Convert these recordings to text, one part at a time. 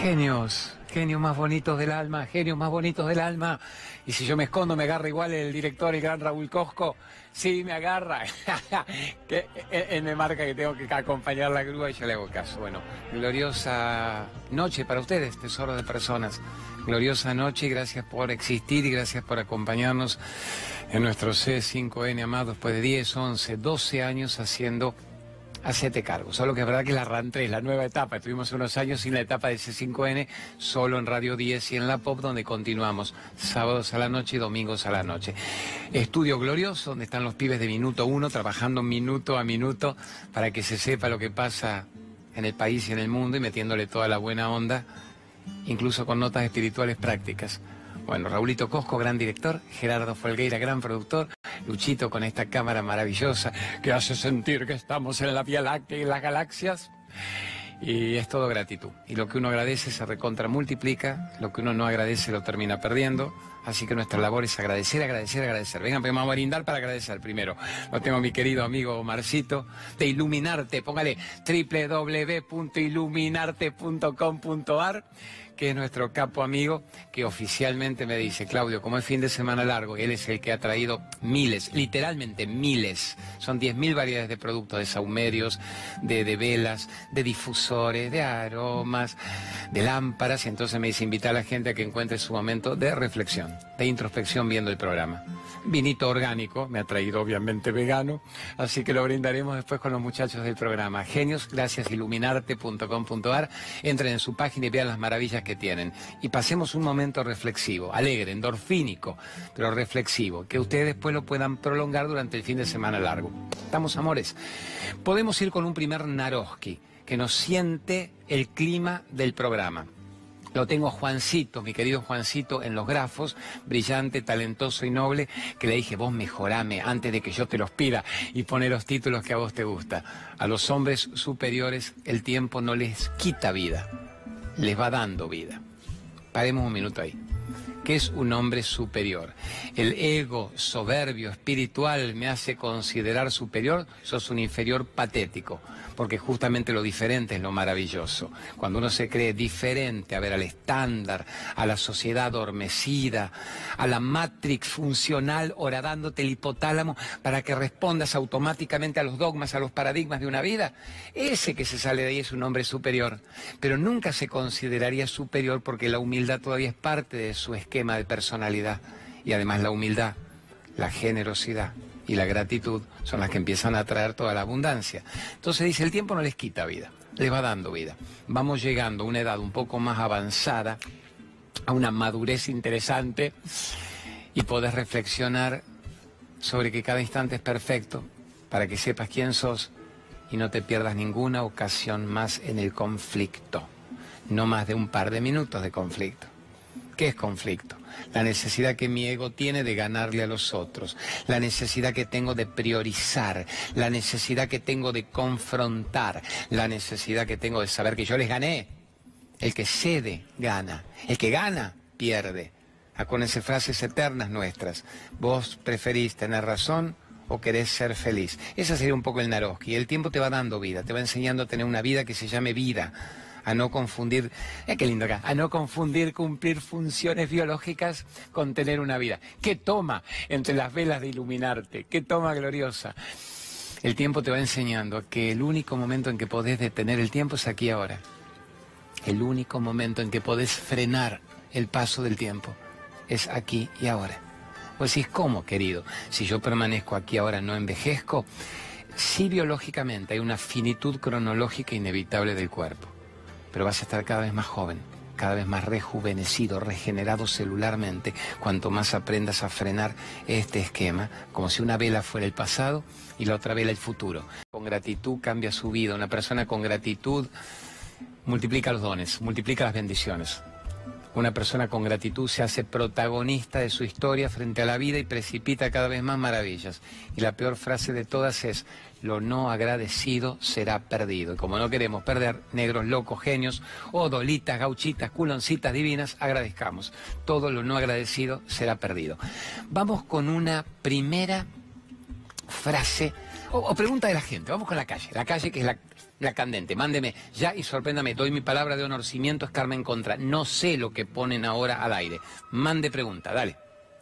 Genios, genios más bonitos del alma, genios más bonitos del alma. Y si yo me escondo, me agarra igual el director, el gran Raúl Cosco. Sí, me agarra. que él me marca que tengo que acompañar la grúa y yo le hago caso. Bueno, gloriosa noche para ustedes, tesoro de personas. Gloriosa noche y gracias por existir y gracias por acompañarnos en nuestro C5N amado después de 10, 11, 12 años haciendo hacete cargo. Solo que es verdad que la RAN 3, la nueva etapa, estuvimos unos años sin la etapa de C5N, solo en Radio 10 y en la Pop, donde continuamos sábados a la noche y domingos a la noche. Estudio glorioso, donde están los pibes de minuto uno, trabajando minuto a minuto para que se sepa lo que pasa en el país y en el mundo y metiéndole toda la buena onda, incluso con notas espirituales prácticas. Bueno, Raulito Cosco, gran director, Gerardo Folgueira, gran productor, Luchito con esta cámara maravillosa que hace sentir que estamos en la Vía Láctea y las galaxias. Y es todo gratitud. Y lo que uno agradece se recontra multiplica, lo que uno no agradece lo termina perdiendo. Así que nuestra labor es agradecer, agradecer, agradecer. Vengan, vamos a brindar para agradecer primero. Lo tengo mi querido amigo Marcito, de Iluminarte. Póngale www.iluminarte.com.ar que es nuestro capo amigo, que oficialmente me dice, Claudio, como es fin de semana largo, él es el que ha traído miles, literalmente miles, son 10.000 variedades de productos, de saumerios, de, de, velas, de difusores, de aromas, de lámparas, y entonces me dice, invita a la gente a que encuentre su momento de reflexión, de introspección viendo el programa. Vinito orgánico, me ha traído obviamente vegano, así que lo brindaremos después con los muchachos del programa. Genios, gracias, iluminarte.com.ar, entren en su página y vean las maravillas que tienen. Y pasemos un momento reflexivo, alegre, endorfínico, pero reflexivo, que ustedes después lo puedan prolongar durante el fin de semana largo. Estamos, amores. Podemos ir con un primer Naroski, que nos siente el clima del programa. Lo tengo Juancito, mi querido Juancito, en los grafos, brillante, talentoso y noble, que le dije, vos mejorame antes de que yo te los pida y pone los títulos que a vos te gusta. A los hombres superiores el tiempo no les quita vida, les va dando vida. Paremos un minuto ahí. ¿Qué es un hombre superior? El ego soberbio, espiritual, me hace considerar superior, sos un inferior patético, porque justamente lo diferente es lo maravilloso. Cuando uno se cree diferente, a ver, al estándar, a la sociedad adormecida, a la matrix funcional horadándote el hipotálamo para que respondas automáticamente a los dogmas, a los paradigmas de una vida, ese que se sale de ahí es un hombre superior, pero nunca se consideraría superior porque la humildad todavía es parte de su esquema de personalidad y además la humildad, la generosidad y la gratitud son las que empiezan a traer toda la abundancia. Entonces dice, el tiempo no les quita vida, les va dando vida. Vamos llegando a una edad un poco más avanzada, a una madurez interesante y podés reflexionar sobre que cada instante es perfecto para que sepas quién sos y no te pierdas ninguna ocasión más en el conflicto, no más de un par de minutos de conflicto. ¿Qué es conflicto? La necesidad que mi ego tiene de ganarle a los otros, la necesidad que tengo de priorizar, la necesidad que tengo de confrontar, la necesidad que tengo de saber que yo les gané. El que cede, gana. El que gana, pierde. Acuérdense frases eternas nuestras. Vos preferís tener razón o querés ser feliz. Ese sería un poco el Naroski. El tiempo te va dando vida, te va enseñando a tener una vida que se llame vida a no confundir, eh, qué lindo acá, a no confundir cumplir funciones biológicas con tener una vida. ¿Qué toma entre las velas de iluminarte? ¿Qué toma gloriosa? El tiempo te va enseñando que el único momento en que podés detener el tiempo es aquí ahora. El único momento en que podés frenar el paso del tiempo es aquí y ahora. Pues decís, ¿cómo, querido? Si yo permanezco aquí ahora, no envejezco. Sí, biológicamente hay una finitud cronológica inevitable del cuerpo pero vas a estar cada vez más joven, cada vez más rejuvenecido, regenerado celularmente, cuanto más aprendas a frenar este esquema, como si una vela fuera el pasado y la otra vela el futuro. Con gratitud cambia su vida, una persona con gratitud multiplica los dones, multiplica las bendiciones. Una persona con gratitud se hace protagonista de su historia frente a la vida y precipita cada vez más maravillas. Y la peor frase de todas es, lo no agradecido será perdido. Y como no queremos perder negros, locos, genios, o dolitas, gauchitas, culoncitas divinas, agradezcamos. Todo lo no agradecido será perdido. Vamos con una primera frase o, o pregunta de la gente. Vamos con la calle. La calle que es la la candente. Mándeme ya y sorpréndame. Doy mi palabra de honor. Cimiento es Carmen Contra. No sé lo que ponen ahora al aire. Mande pregunta, dale.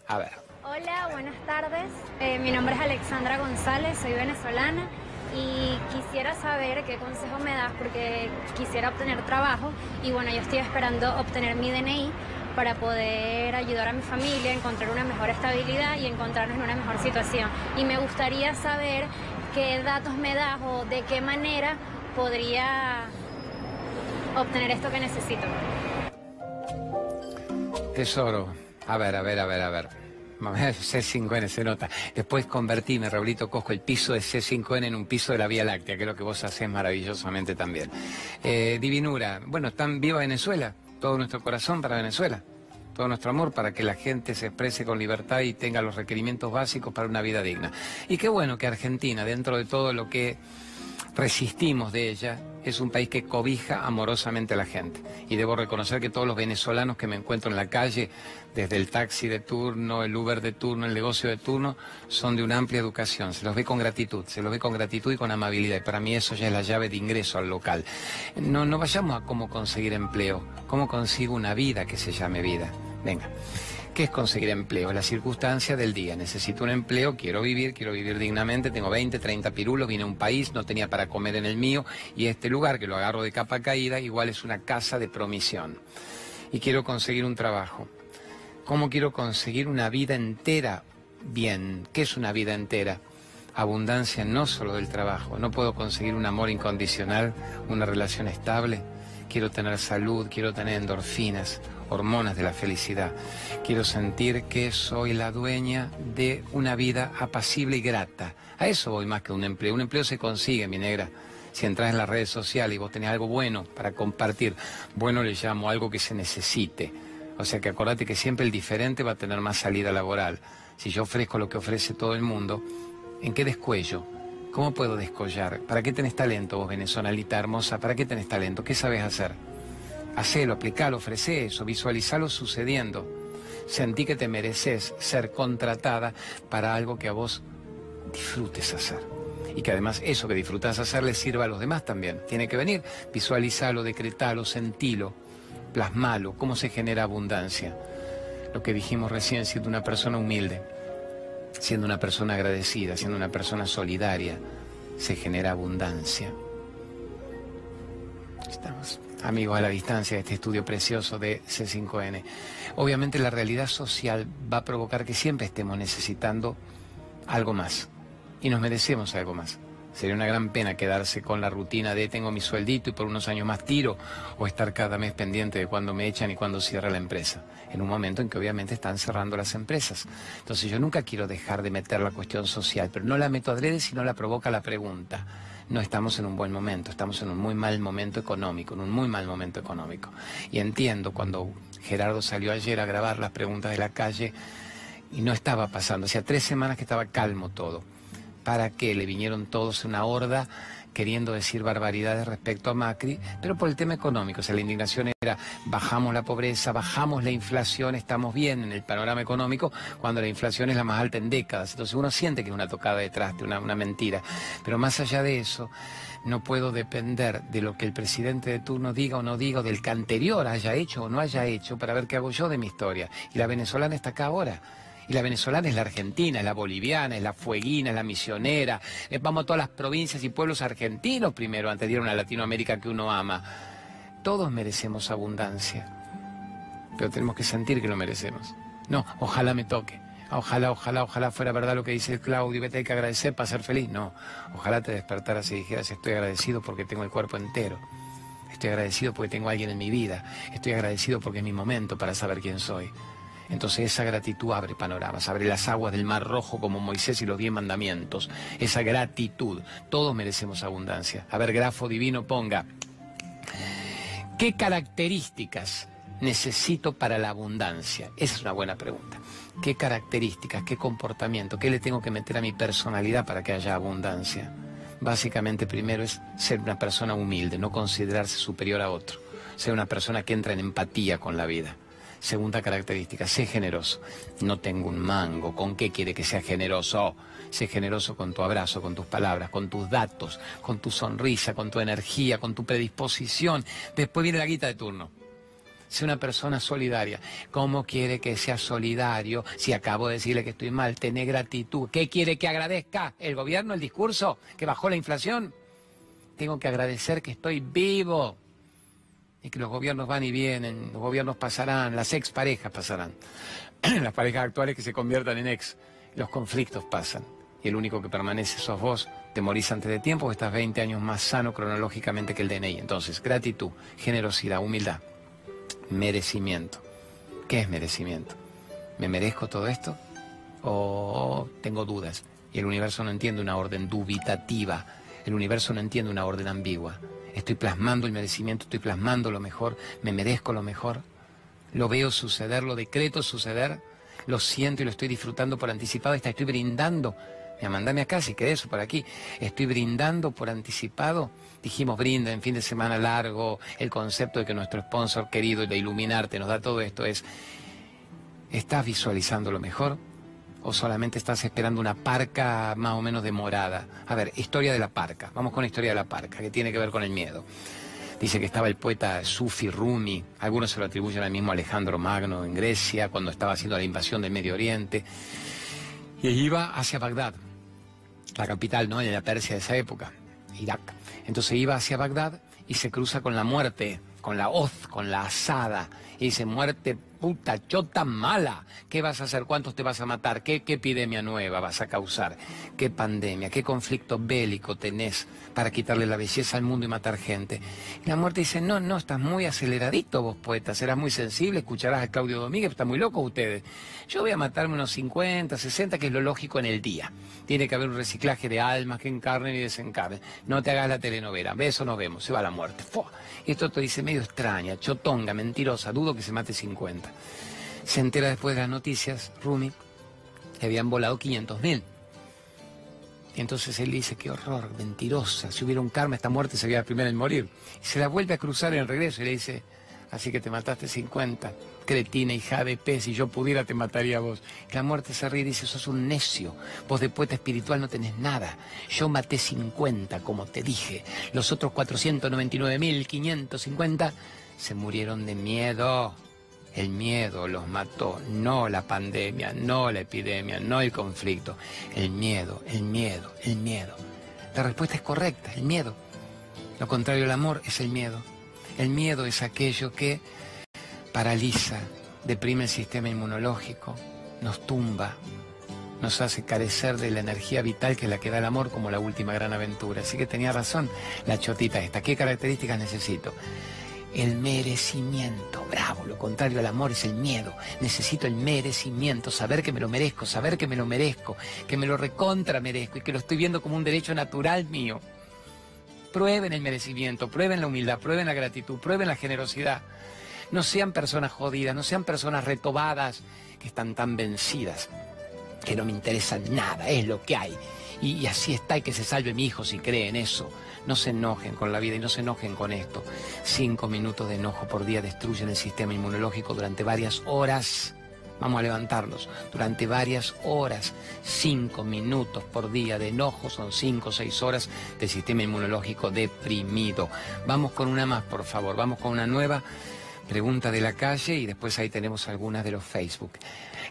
A ver. Hola, buenas tardes. Eh, mi nombre es Alexandra González, soy venezolana y quisiera saber qué consejo me das porque quisiera obtener trabajo y bueno, yo estoy esperando obtener mi DNI para poder ayudar a mi familia, encontrar una mejor estabilidad y encontrarnos en una mejor situación. Y me gustaría saber qué datos me das o de qué manera podría obtener esto que necesito. Tesoro, a ver, a ver, a ver, a ver. C5N se nota. Después convertíme, Raulito Cosco, el piso de C5N en un piso de la Vía Láctea, que es lo que vos haces maravillosamente también. Eh, divinura, bueno, ¿están viva Venezuela? Todo nuestro corazón para Venezuela. Todo nuestro amor para que la gente se exprese con libertad y tenga los requerimientos básicos para una vida digna. Y qué bueno que Argentina, dentro de todo lo que resistimos de ella, es un país que cobija amorosamente a la gente. Y debo reconocer que todos los venezolanos que me encuentro en la calle, desde el taxi de turno, el Uber de turno, el negocio de turno, son de una amplia educación. Se los ve con gratitud, se los ve con gratitud y con amabilidad. Y para mí eso ya es la llave de ingreso al local. No, no vayamos a cómo conseguir empleo, cómo consigo una vida que se llame vida. Venga. ¿Qué es conseguir empleo? La circunstancia del día. Necesito un empleo, quiero vivir, quiero vivir dignamente, tengo 20, 30 pirulos, vine a un país, no tenía para comer en el mío y este lugar que lo agarro de capa caída igual es una casa de promisión. Y quiero conseguir un trabajo. ¿Cómo quiero conseguir una vida entera? Bien, ¿qué es una vida entera? Abundancia no solo del trabajo. No puedo conseguir un amor incondicional, una relación estable. Quiero tener salud, quiero tener endorfinas, hormonas de la felicidad. Quiero sentir que soy la dueña de una vida apacible y grata. A eso voy más que un empleo. Un empleo se consigue, mi negra. Si entras en las redes sociales y vos tenés algo bueno para compartir, bueno le llamo algo que se necesite. O sea que acordate que siempre el diferente va a tener más salida laboral. Si yo ofrezco lo que ofrece todo el mundo, ¿en qué descuello? ¿Cómo puedo descollar? ¿Para qué tenés talento vos, venezonalita hermosa? ¿Para qué tenés talento? ¿Qué sabes hacer? Hacelo, aplicalo, ofrece eso, visualizalo sucediendo. Sentí que te mereces ser contratada para algo que a vos disfrutes hacer. Y que además eso que disfrutas hacer le sirva a los demás también. Tiene que venir, visualizalo, decretalo, sentilo, plasmalo, cómo se genera abundancia. Lo que dijimos recién, siendo una persona humilde, siendo una persona agradecida, siendo una persona solidaria, se genera abundancia. Estamos amigos a la distancia de este estudio precioso de C5N. Obviamente la realidad social va a provocar que siempre estemos necesitando algo más y nos merecemos algo más. Sería una gran pena quedarse con la rutina de tengo mi sueldito y por unos años más tiro o estar cada mes pendiente de cuándo me echan y cuándo cierra la empresa. En un momento en que obviamente están cerrando las empresas. Entonces yo nunca quiero dejar de meter la cuestión social, pero no la meto adrede si no la provoca la pregunta no estamos en un buen momento, estamos en un muy mal momento económico, en un muy mal momento económico. Y entiendo cuando Gerardo salió ayer a grabar las preguntas de la calle y no estaba pasando, hacía tres semanas que estaba calmo todo. ¿Para qué? Le vinieron todos una horda queriendo decir barbaridades respecto a Macri, pero por el tema económico. O sea, la indignación era bajamos la pobreza, bajamos la inflación, estamos bien en el panorama económico, cuando la inflación es la más alta en décadas. Entonces uno siente que es una tocada de una, una mentira. Pero más allá de eso, no puedo depender de lo que el presidente de turno diga o no diga, o del que anterior haya hecho o no haya hecho, para ver qué hago yo de mi historia. Y la venezolana está acá ahora. Y la venezolana es la argentina, es la boliviana, es la fueguina, es la misionera. Eh, vamos a todas las provincias y pueblos argentinos primero, antes de ir a una Latinoamérica que uno ama. Todos merecemos abundancia, pero tenemos que sentir que lo merecemos. No, ojalá me toque. Ojalá, ojalá, ojalá fuera verdad lo que dice Claudio, que te hay que agradecer para ser feliz. No, ojalá te despertaras y dijeras, estoy agradecido porque tengo el cuerpo entero. Estoy agradecido porque tengo a alguien en mi vida. Estoy agradecido porque es mi momento para saber quién soy. Entonces esa gratitud abre panoramas, abre las aguas del mar rojo como Moisés y los diez mandamientos. Esa gratitud, todos merecemos abundancia. A ver, grafo divino, ponga. ¿Qué características necesito para la abundancia? Es una buena pregunta. ¿Qué características, qué comportamiento, qué le tengo que meter a mi personalidad para que haya abundancia? Básicamente primero es ser una persona humilde, no considerarse superior a otro, ser una persona que entra en empatía con la vida Segunda característica, sé generoso. No tengo un mango. ¿Con qué quiere que sea generoso? Sé generoso con tu abrazo, con tus palabras, con tus datos, con tu sonrisa, con tu energía, con tu predisposición. Después viene la guita de turno. Sé una persona solidaria. ¿Cómo quiere que sea solidario si acabo de decirle que estoy mal? Tener gratitud. ¿Qué quiere que agradezca? ¿El gobierno, el discurso? ¿Que bajó la inflación? Tengo que agradecer que estoy vivo y que los gobiernos van y vienen, los gobiernos pasarán, las exparejas pasarán, las parejas actuales que se conviertan en ex, los conflictos pasan. Y el único que permanece sos vos, te morís antes de tiempo, estás 20 años más sano cronológicamente que el DNI. Entonces, gratitud, generosidad, humildad, merecimiento. ¿Qué es merecimiento? ¿Me merezco todo esto? ¿O tengo dudas? Y el universo no entiende una orden dubitativa, el universo no entiende una orden ambigua estoy plasmando el merecimiento, estoy plasmando lo mejor, me merezco lo mejor, lo veo suceder, lo decreto suceder, lo siento y lo estoy disfrutando por anticipado, estoy brindando. Mira, mandame acá si querés eso por aquí. Estoy brindando por anticipado. Dijimos brinda en fin de semana largo. El concepto de que nuestro sponsor querido de Iluminarte nos da todo esto es, ¿estás visualizando lo mejor? O solamente estás esperando una parca más o menos demorada? A ver, historia de la parca. Vamos con la historia de la parca, que tiene que ver con el miedo. Dice que estaba el poeta Sufi Rumi, algunos se lo atribuyen al mismo Alejandro Magno en Grecia, cuando estaba haciendo la invasión del Medio Oriente, y iba hacia Bagdad, la capital ¿no? de la Persia de esa época, Irak. Entonces iba hacia Bagdad y se cruza con la muerte, con la hoz, con la asada, y dice, muerte puta chota mala. ¿Qué vas a hacer? ¿Cuántos te vas a matar? ¿Qué, ¿Qué, epidemia nueva vas a causar? ¿Qué pandemia? ¿Qué conflicto bélico tenés para quitarle la belleza al mundo y matar gente? Y la muerte dice, no, no, estás muy aceleradito vos, poeta, serás muy sensible, escucharás a Claudio Domínguez, está muy loco ustedes. Yo voy a matarme unos 50, 60, que es lo lógico en el día. Tiene que haber un reciclaje de almas que encarnen y desencarnen. No te hagas la telenovela, beso nos vemos, se va la muerte. Y esto te dice medio extraña, chotonga, mentirosa, dudo que se mate 50. Se entera después de las noticias, Rumi, que habían volado 500 mil. Y entonces él dice, qué horror, mentirosa, si hubiera un karma, esta muerte sería la primera en morir. Y se la vuelve a cruzar en el regreso y le dice, así que te mataste 50, cretina, hija de pez, si yo pudiera te mataría a vos. La muerte se ríe y dice, sos un necio, vos de poeta espiritual no tenés nada. Yo maté 50, como te dije. Los otros 499.550 se murieron de miedo. El miedo los mató, no la pandemia, no la epidemia, no el conflicto. El miedo, el miedo, el miedo. La respuesta es correcta, el miedo. Lo contrario al amor es el miedo. El miedo es aquello que paraliza, deprime el sistema inmunológico, nos tumba, nos hace carecer de la energía vital que es la que da el amor como la última gran aventura. Así que tenía razón la chotita esta. ¿Qué características necesito? El merecimiento. Bravo, lo contrario al amor es el miedo. Necesito el merecimiento, saber que me lo merezco, saber que me lo merezco, que me lo recontra merezco y que lo estoy viendo como un derecho natural mío. Prueben el merecimiento, prueben la humildad, prueben la gratitud, prueben la generosidad. No sean personas jodidas, no sean personas retobadas que están tan vencidas, que no me interesa nada, es lo que hay. Y, y así está y que se salve mi hijo si cree en eso. No se enojen con la vida y no se enojen con esto. Cinco minutos de enojo por día destruyen el sistema inmunológico durante varias horas. Vamos a levantarlos. Durante varias horas, cinco minutos por día de enojo son cinco o seis horas del sistema inmunológico deprimido. Vamos con una más, por favor. Vamos con una nueva pregunta de la calle y después ahí tenemos algunas de los Facebook.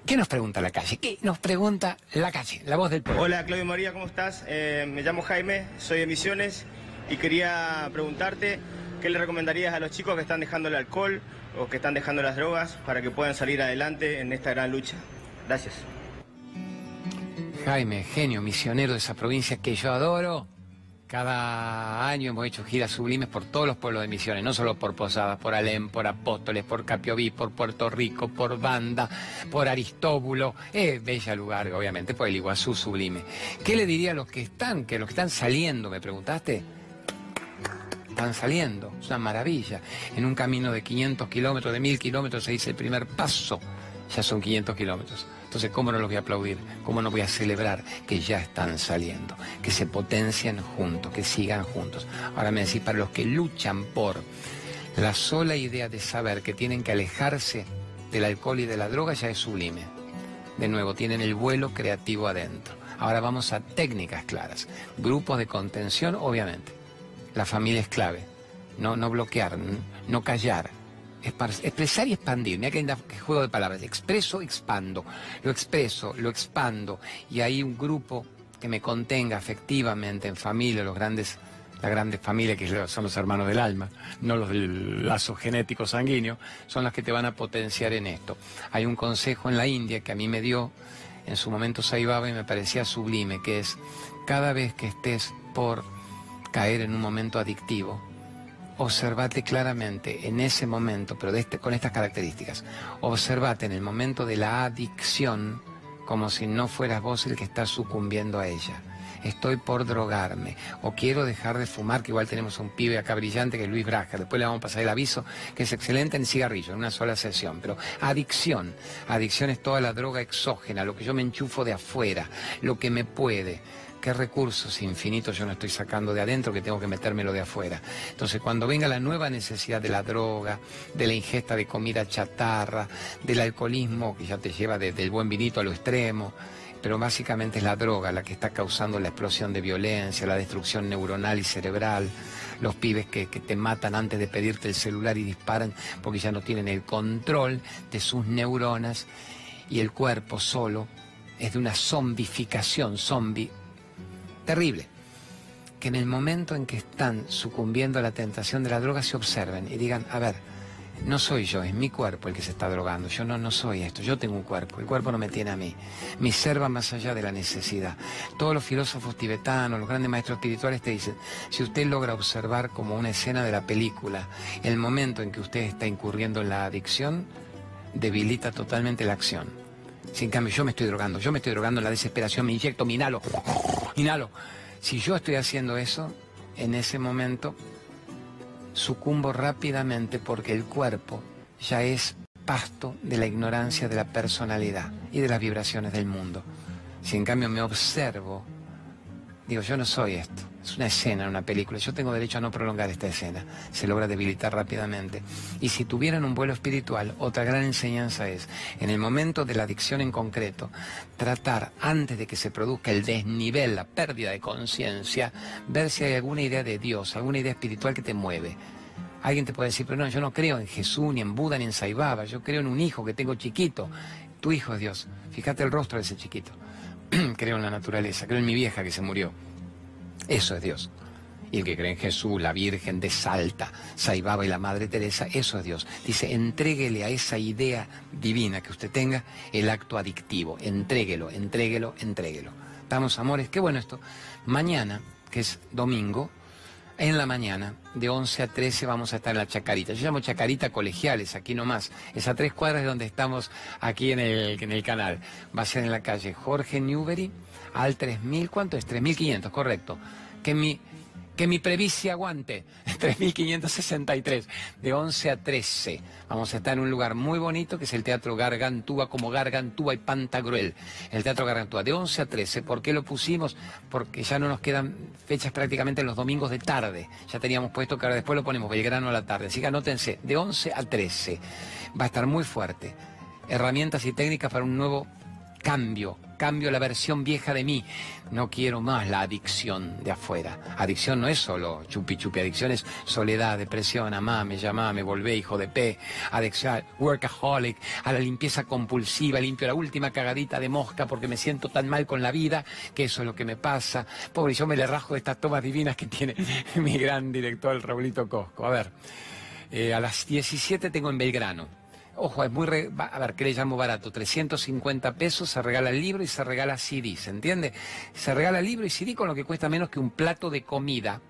¿Qué nos pregunta la calle? ¿Qué nos pregunta la calle? La voz del pueblo. Hola Claudio María, ¿cómo estás? Eh, me llamo Jaime, soy de Misiones y quería preguntarte qué le recomendarías a los chicos que están dejando el alcohol o que están dejando las drogas para que puedan salir adelante en esta gran lucha. Gracias. Jaime, genio, misionero de esa provincia que yo adoro. Cada año hemos hecho giras sublimes por todos los pueblos de Misiones, no solo por Posadas, por Alem, por Apóstoles, por Capioví, por Puerto Rico, por Banda, por Aristóbulo. Es bella lugar, obviamente, por el Iguazú sublime. ¿Qué le diría a los que están, que los que están saliendo, me preguntaste? Están saliendo, es una maravilla. En un camino de 500 kilómetros, de 1000 kilómetros, se dice el primer paso, ya son 500 kilómetros. Entonces, ¿cómo no los voy a aplaudir? ¿Cómo no voy a celebrar que ya están saliendo? Que se potencien juntos, que sigan juntos. Ahora me decís, para los que luchan por la sola idea de saber que tienen que alejarse del alcohol y de la droga ya es sublime. De nuevo, tienen el vuelo creativo adentro. Ahora vamos a técnicas claras. Grupos de contención, obviamente. La familia es clave. No, no bloquear, no callar. Expresar y expandir. Mira que juego de palabras. Expreso, expando. Lo expreso, lo expando. Y hay un grupo que me contenga afectivamente en familia, los grandes la grande familia que son los hermanos del alma, no los del lazo genético sanguíneo, son las que te van a potenciar en esto. Hay un consejo en la India que a mí me dio en su momento Saibaba y me parecía sublime, que es cada vez que estés por caer en un momento adictivo, observate claramente en ese momento, pero este, con estas características, observate en el momento de la adicción como si no fueras vos el que está sucumbiendo a ella. Estoy por drogarme o quiero dejar de fumar, que igual tenemos un pibe acá brillante que es Luis Braja, después le vamos a pasar el aviso, que es excelente en cigarrillo, en una sola sesión, pero adicción, adicción es toda la droga exógena, lo que yo me enchufo de afuera, lo que me puede qué recursos infinitos yo no estoy sacando de adentro que tengo que metérmelo de afuera. Entonces, cuando venga la nueva necesidad de la droga, de la ingesta de comida chatarra, del alcoholismo que ya te lleva desde el buen vinito a lo extremo, pero básicamente es la droga la que está causando la explosión de violencia, la destrucción neuronal y cerebral, los pibes que, te matan antes de pedirte el celular y disparan porque ya no tienen el control de sus neuronas y el cuerpo solo es de una zombificación, zombie, terrible. Que en el momento en que están sucumbiendo a la tentación de la droga se observen y digan, a ver, no soy yo, es mi cuerpo el que se está drogando. Yo no, no soy esto, yo tengo un cuerpo, el cuerpo no me tiene a mí. Mi ser va más allá de la necesidad. Todos los filósofos tibetanos, los grandes maestros espirituales te dicen, si usted logra observar como una escena de la película el momento en que usted está incurriendo en la adicción, debilita totalmente la acción. Sin cambio, yo me estoy drogando, yo me estoy drogando en la desesperación, me inyecto, me inhalo, inhalo. Si yo estoy haciendo eso, en ese momento sucumbo rápidamente porque el cuerpo ya es pasto de la ignorancia de la personalidad y de las vibraciones del mundo. Si en cambio me observo, digo, yo no soy esto, es una escena, en una película, yo tengo derecho a no prolongar esta escena, se logra debilitar rápidamente. Y si tuvieran un vuelo espiritual, otra gran enseñanza es, en el momento de la adicción en concreto, tratar antes de que se produzca el desnivel, la pérdida de conciencia, ver si hay alguna idea de Dios, alguna idea espiritual que te mueve. Alguien te puede decir, pero no, yo no creo en Jesús, ni en Buda, ni en Saibaba, yo creo en un hijo que tengo chiquito. Tu hijo es Dios. Fíjate el rostro de ese chiquito. creo en la naturaleza, creo en mi vieja que se murió. Eso es Dios. Y el que cree en Jesús, la Virgen de Salta, Saibaba y la Madre Teresa, eso es Dios. Dice, entréguele a esa idea divina que usted tenga el acto adictivo. Entréguelo, entréguelo, entréguelo. Vamos, amores, qué bueno esto. Mañana, que es domingo, en la mañana, de 11 a 13, vamos a estar en la Chacarita. Yo llamo Chacarita Colegiales, aquí nomás. Es a tres cuadras de donde estamos aquí en el, en el canal. Va a ser en la calle Jorge Newbery al 3.000, ¿cuánto es? 3.500, correcto. Que mi, que mi previcia aguante, 3.563, de 11 a 13. Vamos a estar en un lugar muy bonito que es el Teatro Gargantúa, como Gargantúa y Pantagruel. El Teatro Gargantúa, de 11 a 13. ¿Por qué lo pusimos? Porque ya no nos quedan fechas prácticamente en los domingos de tarde. Ya teníamos puesto que ahora después lo ponemos Belgrano a la tarde. Así que anótense, de 11 a 13. Va a estar muy fuerte. Herramientas y técnicas para un nuevo cambio, cambio la versión vieja de mí. No quiero más la adicción de afuera. Adicción no es solo chupi chupi, adicción es soledad, depresión, amame, llamame, volvé, hijo de P, adicción, workaholic, a la limpieza compulsiva, limpio la última cagadita de mosca porque me siento tan mal con la vida que eso es lo que me pasa. Pobre, yo me le rajo de estas tomas divinas que tiene mi gran director, Raulito Cosco. A ver, eh, a las 17 tengo en Belgrano Ojo, es muy... a ver, ¿qué le llamo barato? 350 pesos, se regala el libro y se regala CD, ¿se entiende? Se regala libro y CD con lo que cuesta menos que un plato de comida.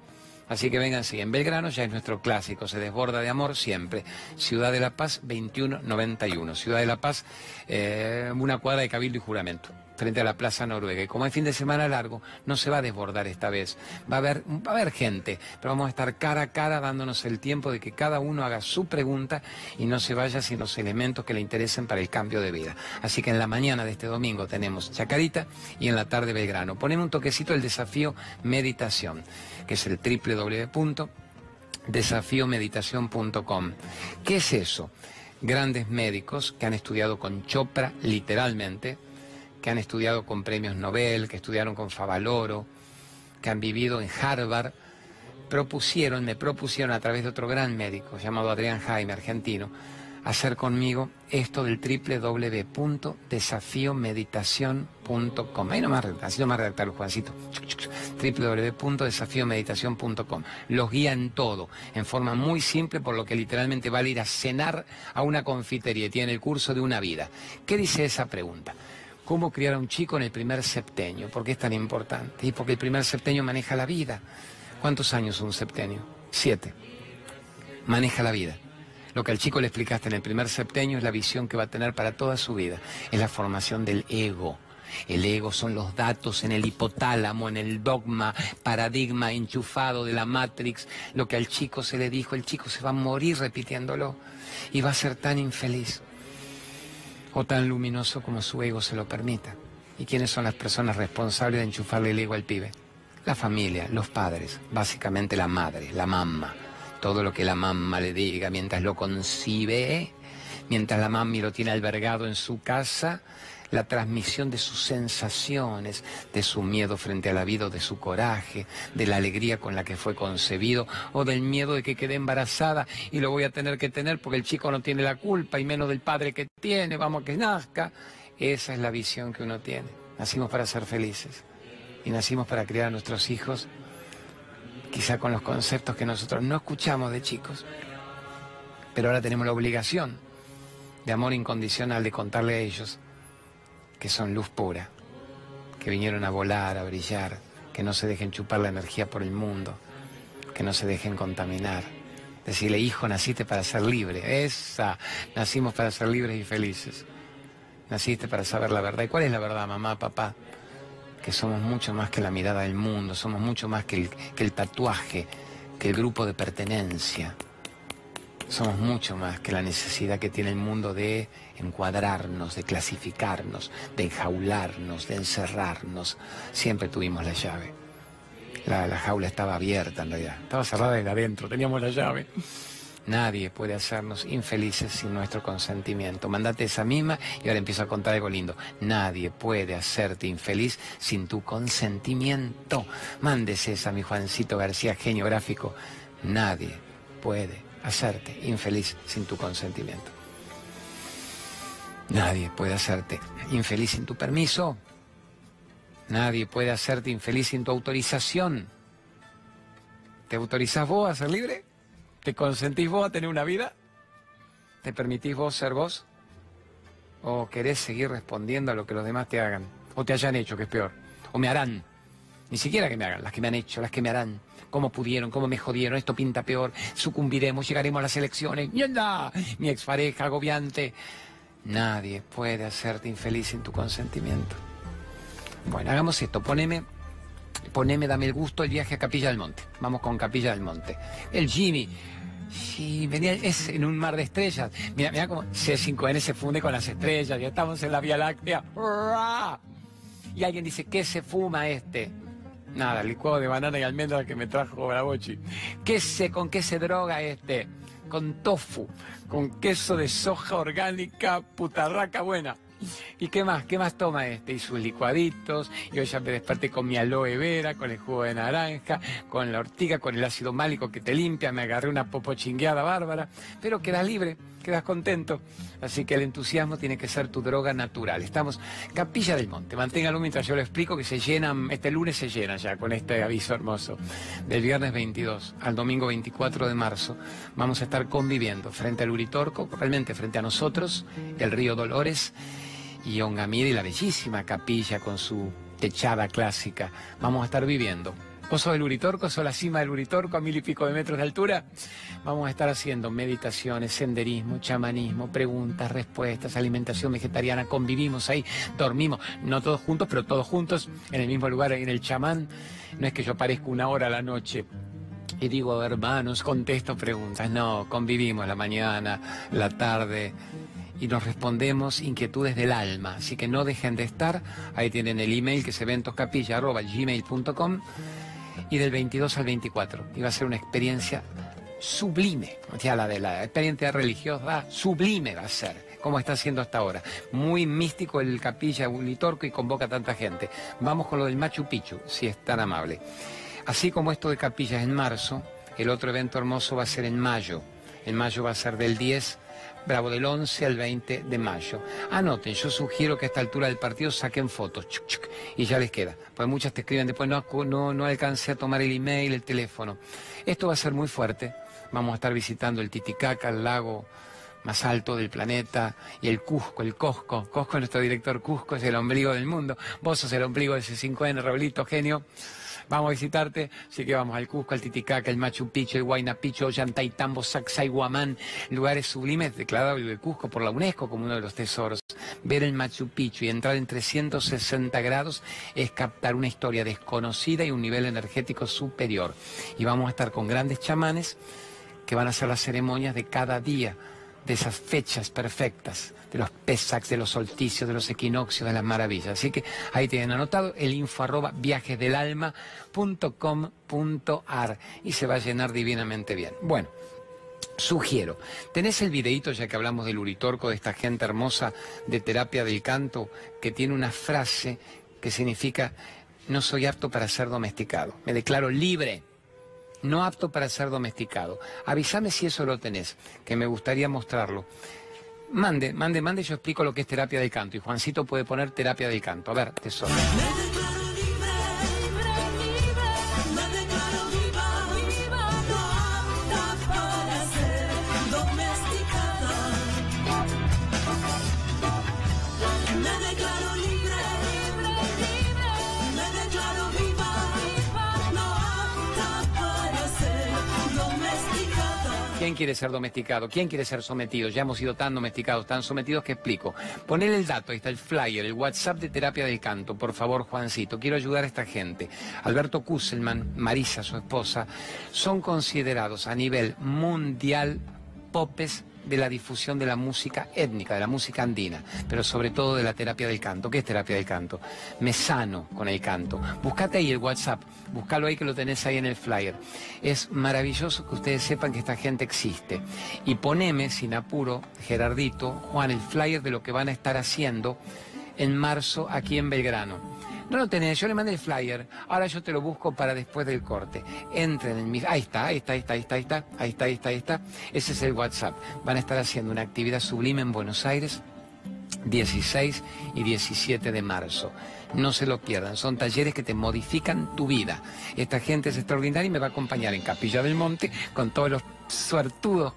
Así que vengan, sí, en Belgrano ya es nuestro clásico, se desborda de amor siempre. Ciudad de la Paz, 2191. Ciudad de la Paz, eh, una cuadra de Cabildo y Juramento frente a la Plaza Noruega. Y como es fin de semana largo, no se va a desbordar esta vez. Va a haber, va a haber gente, pero vamos a estar cara a cara dándonos el tiempo de que cada uno haga su pregunta y no se vaya sin los elementos que le interesen para el cambio de vida. Así que en la mañana de este domingo tenemos Chacarita y en la tarde Belgrano. Ponemos un toquecito el desafío meditación, que es el www.desafiomeditación.com. ¿Qué es eso? grandes médicos que han estudiado con Chopra, literalmente, que han estudiado con premios Nobel, que estudiaron con Favaloro, que han vivido en Harvard, propusieron, me propusieron a través de otro gran médico llamado Adrián Jaime, argentino, hacer conmigo esto del www.desafiomeditación.com. Ahí nomás, así nomás redactarlo, Juancito. www.desafiomeditación.com. Los guía en todo, en forma muy simple, por lo que literalmente vale ir a cenar a una confitería. Tiene el curso de una vida. ¿Qué dice esa pregunta? ¿Cómo criar a un chico en el primer septenio? ¿Por qué es tan importante? Y porque el primer septenio maneja la vida. ¿Cuántos años un septenio? Siete. Maneja la vida. Lo que al chico le explicaste en el primer septenio es la visión que va a tener para toda su vida. Es la formación del ego. El ego son los datos en el hipotálamo, en el dogma, paradigma enchufado de la Matrix. Lo que al chico se le dijo, el chico se va a morir repitiéndolo y va a ser tan infeliz o tan luminoso como su ego se lo permita. ¿Y quiénes son las personas responsables de enchufarle el ego al pibe? La familia, los padres, básicamente la madre, la mamá todo lo que la mamá le diga mientras lo concibe, mientras la mami lo tiene albergado en su casa, la transmisión de sus sensaciones, de su miedo frente a la vida, de su coraje, de la alegría con la que fue concebido, o del miedo de que quede embarazada y lo voy a tener que tener porque el chico no tiene la culpa y menos del padre que tiene, vamos a que nazca. Esa es la visión que uno tiene. Nacimos para ser felices y nacimos para criar a nuestros hijos quizá con los conceptos que nosotros no escuchamos de chicos, pero ahora tenemos la obligación de amor incondicional de contarle a ellos que son luz pura, que vinieron a volar, a brillar, que no se dejen chupar la energía por el mundo, que no se dejen contaminar. Decirle, hijo, naciste para ser libre. Esa, nacimos para ser libres y felices. Naciste para saber la verdad. ¿Y cuál es la verdad, mamá, papá? que somos mucho más que la mirada del mundo, somos mucho más que el, que el tatuaje, que el grupo de pertenencia. Somos mucho más que la necesidad que tiene el mundo de encuadrarnos, de clasificarnos, de enjaularnos, de encerrarnos. Siempre tuvimos la llave. La, la jaula estaba abierta en realidad. Estaba cerrada desde adentro, teníamos la llave. Nadie puede hacernos infelices sin nuestro consentimiento. Mandate esa misma y ahora empiezo a contar algo lindo. Nadie puede hacerte infeliz sin tu consentimiento. Mándese esa, mi Juancito García, genio gráfico. Nadie puede hacerte infeliz sin tu consentimiento. Nadie puede hacerte infeliz sin tu permiso. Nadie puede hacerte infeliz sin tu autorización. ¿Te autorizás vos a ser libre? ¿Te consentís vos a tener una vida? ¿Te permitís vos ser vos? ¿O querés seguir respondiendo a lo que los demás te hagan? ¿O te hayan hecho, que es peor? ¿O me harán? Ni siquiera que me hagan, las que me han hecho, las que me harán. ¿Cómo pudieron? ¿Cómo me jodieron? Esto pinta peor. Sucumbiremos, llegaremos a las elecciones. ¡Mierda! Mi expareja agobiante. Nadie puede hacerte infeliz sin tu consentimiento. Bueno, hagamos esto. Poneme poneme, dame el gusto, el viaje a Capilla del Monte. Vamos con Capilla del Monte. El Jimmy, Sí, venía, es en un mar de estrellas. Mira, mira cómo C5N se funde con las estrellas, ya estamos en la Vía Láctea. Y alguien dice, ¿qué se fuma este? Nada, licuado de banana y almendra que me trajo Bravochi. ¿Qué se, ¿Con qué se droga este? Con tofu, con queso de soja orgánica, putarraca buena. ¿Y qué más? ¿Qué más toma este? Y sus licuaditos, y hoy ya me desperté con mi aloe vera, con el jugo de naranja, con la ortiga, con el ácido málico que te limpia, me agarré una popo chingueada bárbara, pero quedas libre, quedas contento. Así que el entusiasmo tiene que ser tu droga natural. Estamos, Capilla del Monte, manténgalo mientras yo lo explico, que se llenan, este lunes se llena ya con este aviso hermoso. Del viernes 22 al domingo 24 de marzo vamos a estar conviviendo frente al Uritorco, realmente frente a nosotros, el río Dolores y Ongamir y la bellísima capilla con su techada clásica. Vamos a estar viviendo. ¿Vos sos el Uritorco? ¿Sos la cima del Uritorco a mil y pico de metros de altura? Vamos a estar haciendo meditaciones, senderismo, chamanismo, preguntas, respuestas, alimentación vegetariana. Convivimos ahí, dormimos, no todos juntos, pero todos juntos en el mismo lugar, en el chamán. No es que yo aparezca una hora a la noche y digo, hermanos, contesto preguntas. No, convivimos la mañana, la tarde, y nos respondemos inquietudes del alma. Así que no dejen de estar. Ahí tienen el email que es eventoscapilla.gmail.com y del 22 al 24. Y va a ser una experiencia sublime, o sea, la de la experiencia religiosa sublime va a ser, como está haciendo hasta ahora. Muy místico el capilla Unitorco y convoca a tanta gente. Vamos con lo del Machu Picchu, si es tan amable. Así como esto de capillas en marzo, el otro evento hermoso va a ser en mayo. En mayo va a ser del 10 Bravo, del 11 al 20 de mayo. Anoten, yo sugiero que a esta altura del partido saquen fotos y ya les queda. Pues muchas te escriben después, no, alcancé a tomar el email, el teléfono. Esto va a ser muy fuerte. Vamos a estar visitando el Titicaca, el lago más alto del planeta, y el Cusco, el Cosco. Cosco, nuestro director Cusco, es el ombligo del mundo. Vos sos el ombligo de ese 5N, Raulito, genio vamos a visitarte, así que vamos al Cusco, al Titicaca, el Machu Picchu, el Huayna Picchu, Ollantaytambo, Sacsayhuamán, lugares sublimes declarados de Cusco por la UNESCO como uno de los tesoros. Ver el Machu Picchu y entrar en 360 grados es captar una historia desconocida y un nivel energético superior. Y vamos a estar con grandes chamanes que van a hacer las ceremonias de cada día de esas fechas perfectas, de los pesacs, de los solsticios, de los equinoccios, de las maravillas. Así que ahí tienen anotado el info arroba viajesdelalma.com.ar y se va a llenar divinamente bien. Bueno. Sugiero, tenés el videito ya que hablamos del uritorco, de esta gente hermosa de terapia del canto, que tiene una frase que significa, no soy apto para ser domesticado, me declaro libre no apto para ser domesticado. Avísame si eso lo tenés, que me gustaría mostrarlo. Mande, mande, mande, yo explico lo que es terapia del canto. Y Juancito puede poner terapia del canto. A ver, tesoro. ¿Quién quiere ser domesticado? ¿Quién quiere ser sometido? Ya hemos sido tan domesticados, tan sometidos que explico. Poner el dato, ahí está el flyer, el WhatsApp de terapia del canto. Por favor, Juancito, quiero ayudar a esta gente. Alberto Kusselman, Marisa, su esposa, son considerados a nivel mundial popes de la difusión de la música étnica, de la música andina, pero sobre todo de la terapia del canto. ¿Qué es terapia del canto? Me sano con el canto. Buscate ahí el WhatsApp, búscalo ahí que lo tenés ahí en el flyer. Es maravilloso que ustedes sepan que esta gente existe. Y poneme, sin apuro, Gerardito, Juan, el flyer de lo que van a estar haciendo en marzo aquí en Belgrano. No lo tenés, yo le mandé el flyer, ahora yo te lo busco para después del corte. Entren en mi... Ahí está, ahí está, ahí está, ahí está, ahí está, ahí está, ahí está, ahí está. Ese es el WhatsApp. Van a estar haciendo una actividad sublime en Buenos Aires 16 y 17 de marzo. No se lo pierdan, son talleres que te modifican tu vida. Esta gente es extraordinaria y me va a acompañar en Capilla del Monte con todos los suertudos,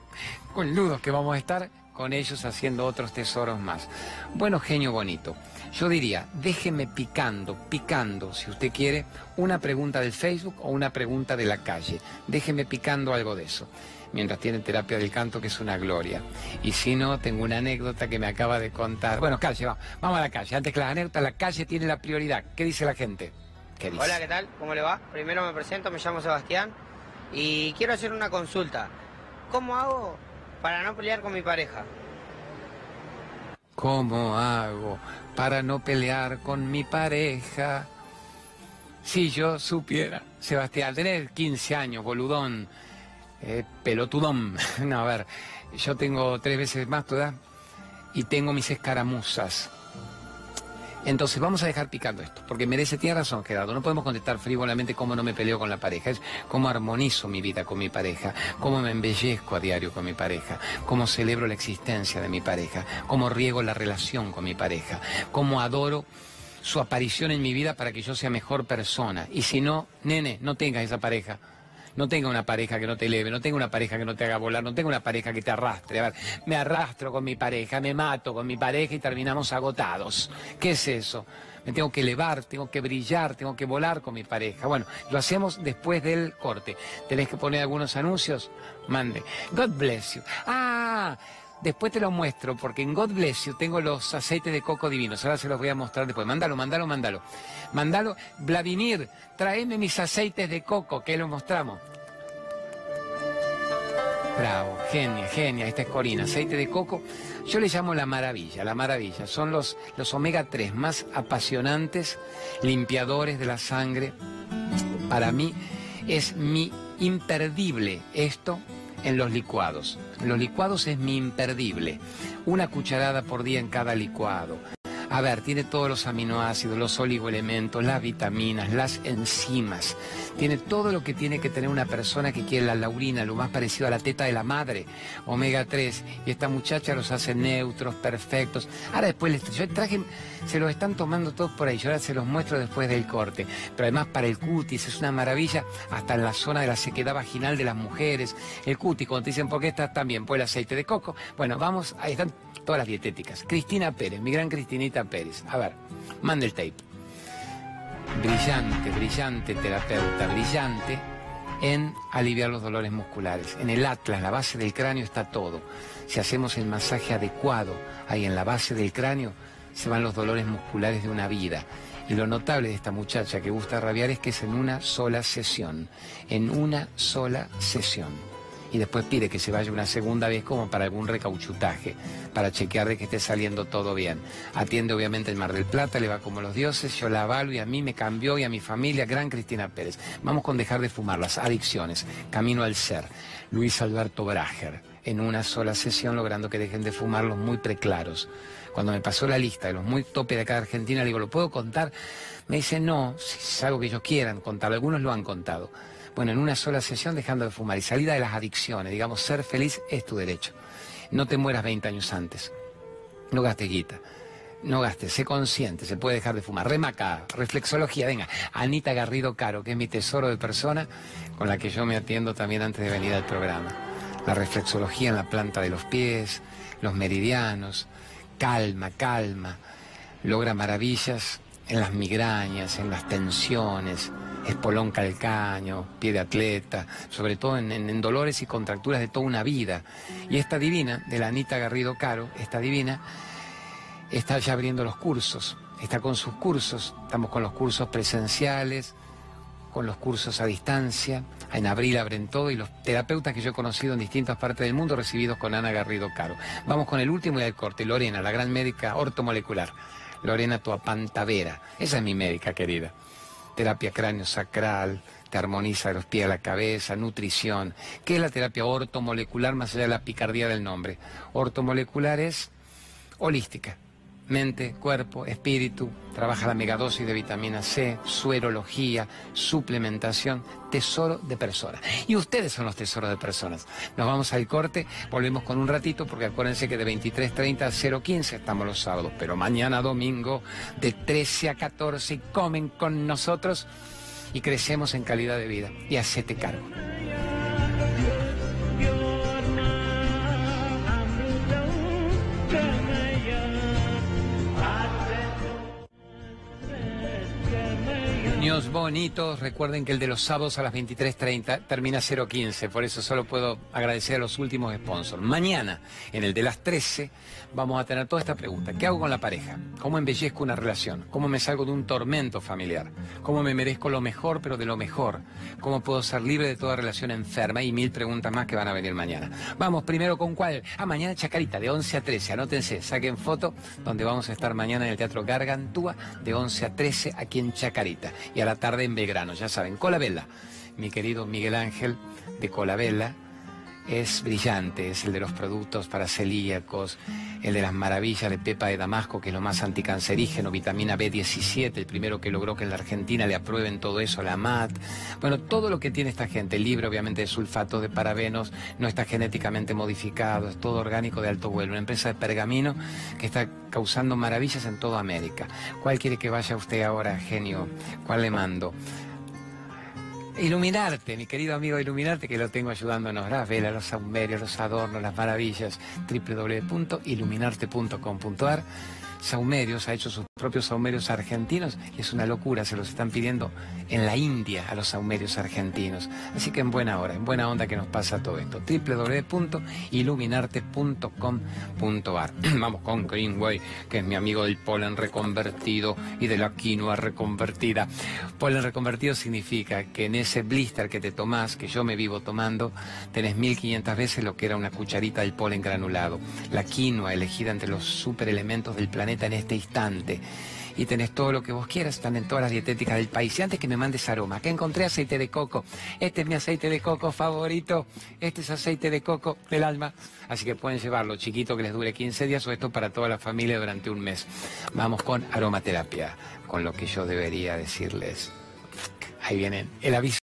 con ludos que vamos a estar con ellos haciendo otros tesoros más. Bueno, genio bonito. Yo diría, déjeme picando, picando, si usted quiere, una pregunta del Facebook o una pregunta de la calle. Déjeme picando algo de eso. Mientras tiene terapia del canto, que es una gloria. Y si no, tengo una anécdota que me acaba de contar. Bueno, calle, vamos, vamos a la calle. Antes que la anécdota, la calle tiene la prioridad. ¿Qué dice la gente? ¿Qué dice? Hola, ¿qué tal? ¿Cómo le va? Primero me presento, me llamo Sebastián y quiero hacer una consulta. ¿Cómo hago para no pelear con mi pareja? ¿Cómo hago para no pelear con mi pareja? Si yo supiera, Sebastián, tener 15 años, boludón, eh, pelotudón. No, a ver, yo tengo tres veces más tu y tengo mis escaramuzas. Entonces vamos a dejar picando esto, porque merece, tiene razón Gerardo, no podemos contestar frívolamente cómo no me peleo con la pareja, es cómo armonizo mi vida con mi pareja, cómo me embellezco a diario con mi pareja, cómo celebro la existencia de mi pareja, cómo riego la relación con mi pareja, cómo adoro su aparición en mi vida para que yo sea mejor persona. Y si no, nene, no tengas esa pareja. No tenga una pareja que no te eleve, no tenga una pareja que no te haga volar, no tenga una pareja que te arrastre. A ver, me arrastro con mi pareja, me mato con mi pareja y terminamos agotados. ¿Qué es eso? Me tengo que elevar, tengo que brillar, tengo que volar con mi pareja. Bueno, lo hacemos después del corte. ¿Tenés que poner algunos anuncios? Mande. God bless you. Ah, Después te lo muestro, porque en God Bless You tengo los aceites de coco divinos. Ahora se los voy a mostrar después. Mándalo, mándalo, mándalo. Mándalo. Vladimir, tráeme mis aceites de coco, que lo mostramos. Bravo, genia, genia. Esta es Corina. Aceite de coco. Yo le llamo la maravilla, la maravilla. Son los, los omega 3 más apasionantes, limpiadores de la sangre. Para mí es mi imperdible esto en los licuados. Los licuados es mi imperdible. Una cucharada por día en cada licuado. A ver, tiene todos los aminoácidos, los oligoelementos, las vitaminas, las enzimas. Tiene todo lo que tiene que tener una persona que quiere la laurina, lo más parecido a la teta de la madre, omega 3. Y esta muchacha los hace neutros, perfectos. Ahora después les yo traje, se los están tomando todos por ahí. Yo ahora se los muestro después del corte. Pero además para el cutis es una maravilla, hasta en la zona de la sequedad vaginal de las mujeres. El cutis, cuando te dicen por qué estás tan bien, pues el aceite de coco. Bueno, vamos, ahí están todas las dietéticas. Cristina Pérez, mi gran Cristinita Pérez. A ver, mande el tape. Brillante, brillante terapeuta, brillante en aliviar los dolores musculares. En el atlas, la base del cráneo, está todo. Si hacemos el masaje adecuado ahí en la base del cráneo, se van los dolores musculares de una vida. Y lo notable de esta muchacha que gusta rabiar es que es en una sola sesión. En una sola sesión y después pide que se vaya una segunda vez como para algún recauchutaje, para chequear de que esté saliendo todo bien. Atiende obviamente el Mar del Plata, le va como los dioses, yo la avalo y a mí me cambió y a mi familia, gran Cristina Pérez. Vamos con dejar de fumar, las adicciones, camino al ser. Luis Alberto Brager, en una sola sesión logrando que dejen de fumar los muy preclaros. Cuando me pasó la lista de los muy tope de acá de Argentina, le digo, ¿lo puedo contar? Me dice, no, si es algo que ellos quieran contar, algunos lo han contado. Bueno, en una sola sesión dejando de fumar y salida de las adicciones, digamos, ser feliz es tu derecho. No te mueras 20 años antes. No gastes guita. No gastes, sé consciente, se puede dejar de fumar. Remaca, reflexología, venga. Anita Garrido Caro, que es mi tesoro de persona, con la que yo me atiendo también antes de venir al programa. La reflexología en la planta de los pies, los meridianos, calma, calma. Logra maravillas en las migrañas, en las tensiones, espolón calcaño, pie de atleta, sobre todo en, dolores y contracturas de toda una vida. Y esta divina, de la Anita Garrido Caro, esta divina, está ya abriendo los cursos, está con sus cursos, estamos con los cursos presenciales, con los cursos a distancia, en abril abren todo y los terapeutas que yo he conocido en distintas partes del mundo recibidos con Ana Garrido Caro. Vamos con el último y el corte, Lorena, la gran médica ortomolecular. Lorena Tuapantavera, esa es mi médica querida terapia cráneo sacral, te armoniza los pies a la cabeza, nutrición. ¿Qué es la terapia ortomolecular más allá de la picardía del nombre? Ortomolecular es holística. Mente, cuerpo, espíritu, trabaja la megadosis de vitamina C, suerología, suplementación, tesoro de personas. Y ustedes son los tesoros de personas. Nos vamos al corte, volvemos con un ratito, porque acuérdense que de 23.30 a 0.15 estamos los sábados, pero mañana domingo de 13 a 14 comen con nosotros y crecemos en calidad de vida. Y hacete cargo. Bonitos. Recuerden que el de los sábados a las 23.30 termina 0.15, por eso solo puedo agradecer a los últimos sponsors. Mañana, en el de las 13, vamos a tener toda esta pregunta. ¿Qué hago con la pareja? ¿Cómo embellezco una relación? ¿Cómo me salgo de un tormento familiar? ¿Cómo me merezco lo mejor, pero de lo mejor? ¿Cómo puedo ser libre de toda relación enferma? Y mil preguntas más que van a venir mañana. Vamos primero con cuál. Ah, mañana Chacarita, de 11 a 13. Anótense, saquen foto, donde vamos a estar mañana en el Teatro Gargantúa, de 11 a 13, aquí en Chacarita. Y a la tarde en Belgrano, ya saben, Colabella. Mi querido Miguel Ángel de Colabella es brillante, es el de los productos para celíacos, el de las maravillas de Pepa de Damasco, que es lo más anticancerígeno, vitamina B17, el primero que logró que en la Argentina le aprueben todo eso, la MAT. Bueno, todo lo que tiene esta gente, libre obviamente de sulfatos, de parabenos, no está genéticamente modificado, es todo orgánico de alto vuelo. Una empresa de pergamino que está causando maravillas en toda América. ¿Cuál quiere que vaya usted ahora, genio? ¿Cuál le mando? Iluminarte, mi querido amigo Iluminarte, que lo tengo ayudándonos, las velas, los saumerios, los adornos, las maravillas, www.iluminarte.com.ar saumerios, ha hecho sus propios saumerios argentinos y es una locura, se los están pidiendo en la India a los saumerios argentinos. Así que en buena hora, en buena onda que nos pasa todo esto. www.iluminarte.com.ar Vamos con Greenway, que es mi amigo del polen reconvertido y de la quinoa reconvertida. Polen reconvertido significa que en ese blister que te tomás, que yo me vivo tomando, tenés 1500 veces lo que era una cucharita del polen granulado. La quinoa elegida entre los superelementos del planeta en este instante y tenés todo lo que vos quieras, están en todas las dietéticas del país. Y antes que me mandes aroma, que encontré aceite de coco, este es mi aceite de coco favorito, este es aceite de coco del alma, así que pueden llevarlo chiquito que les dure 15 días o esto para toda la familia durante un mes. Vamos con aromaterapia, con lo que yo debería decirles. Ahí viene el aviso.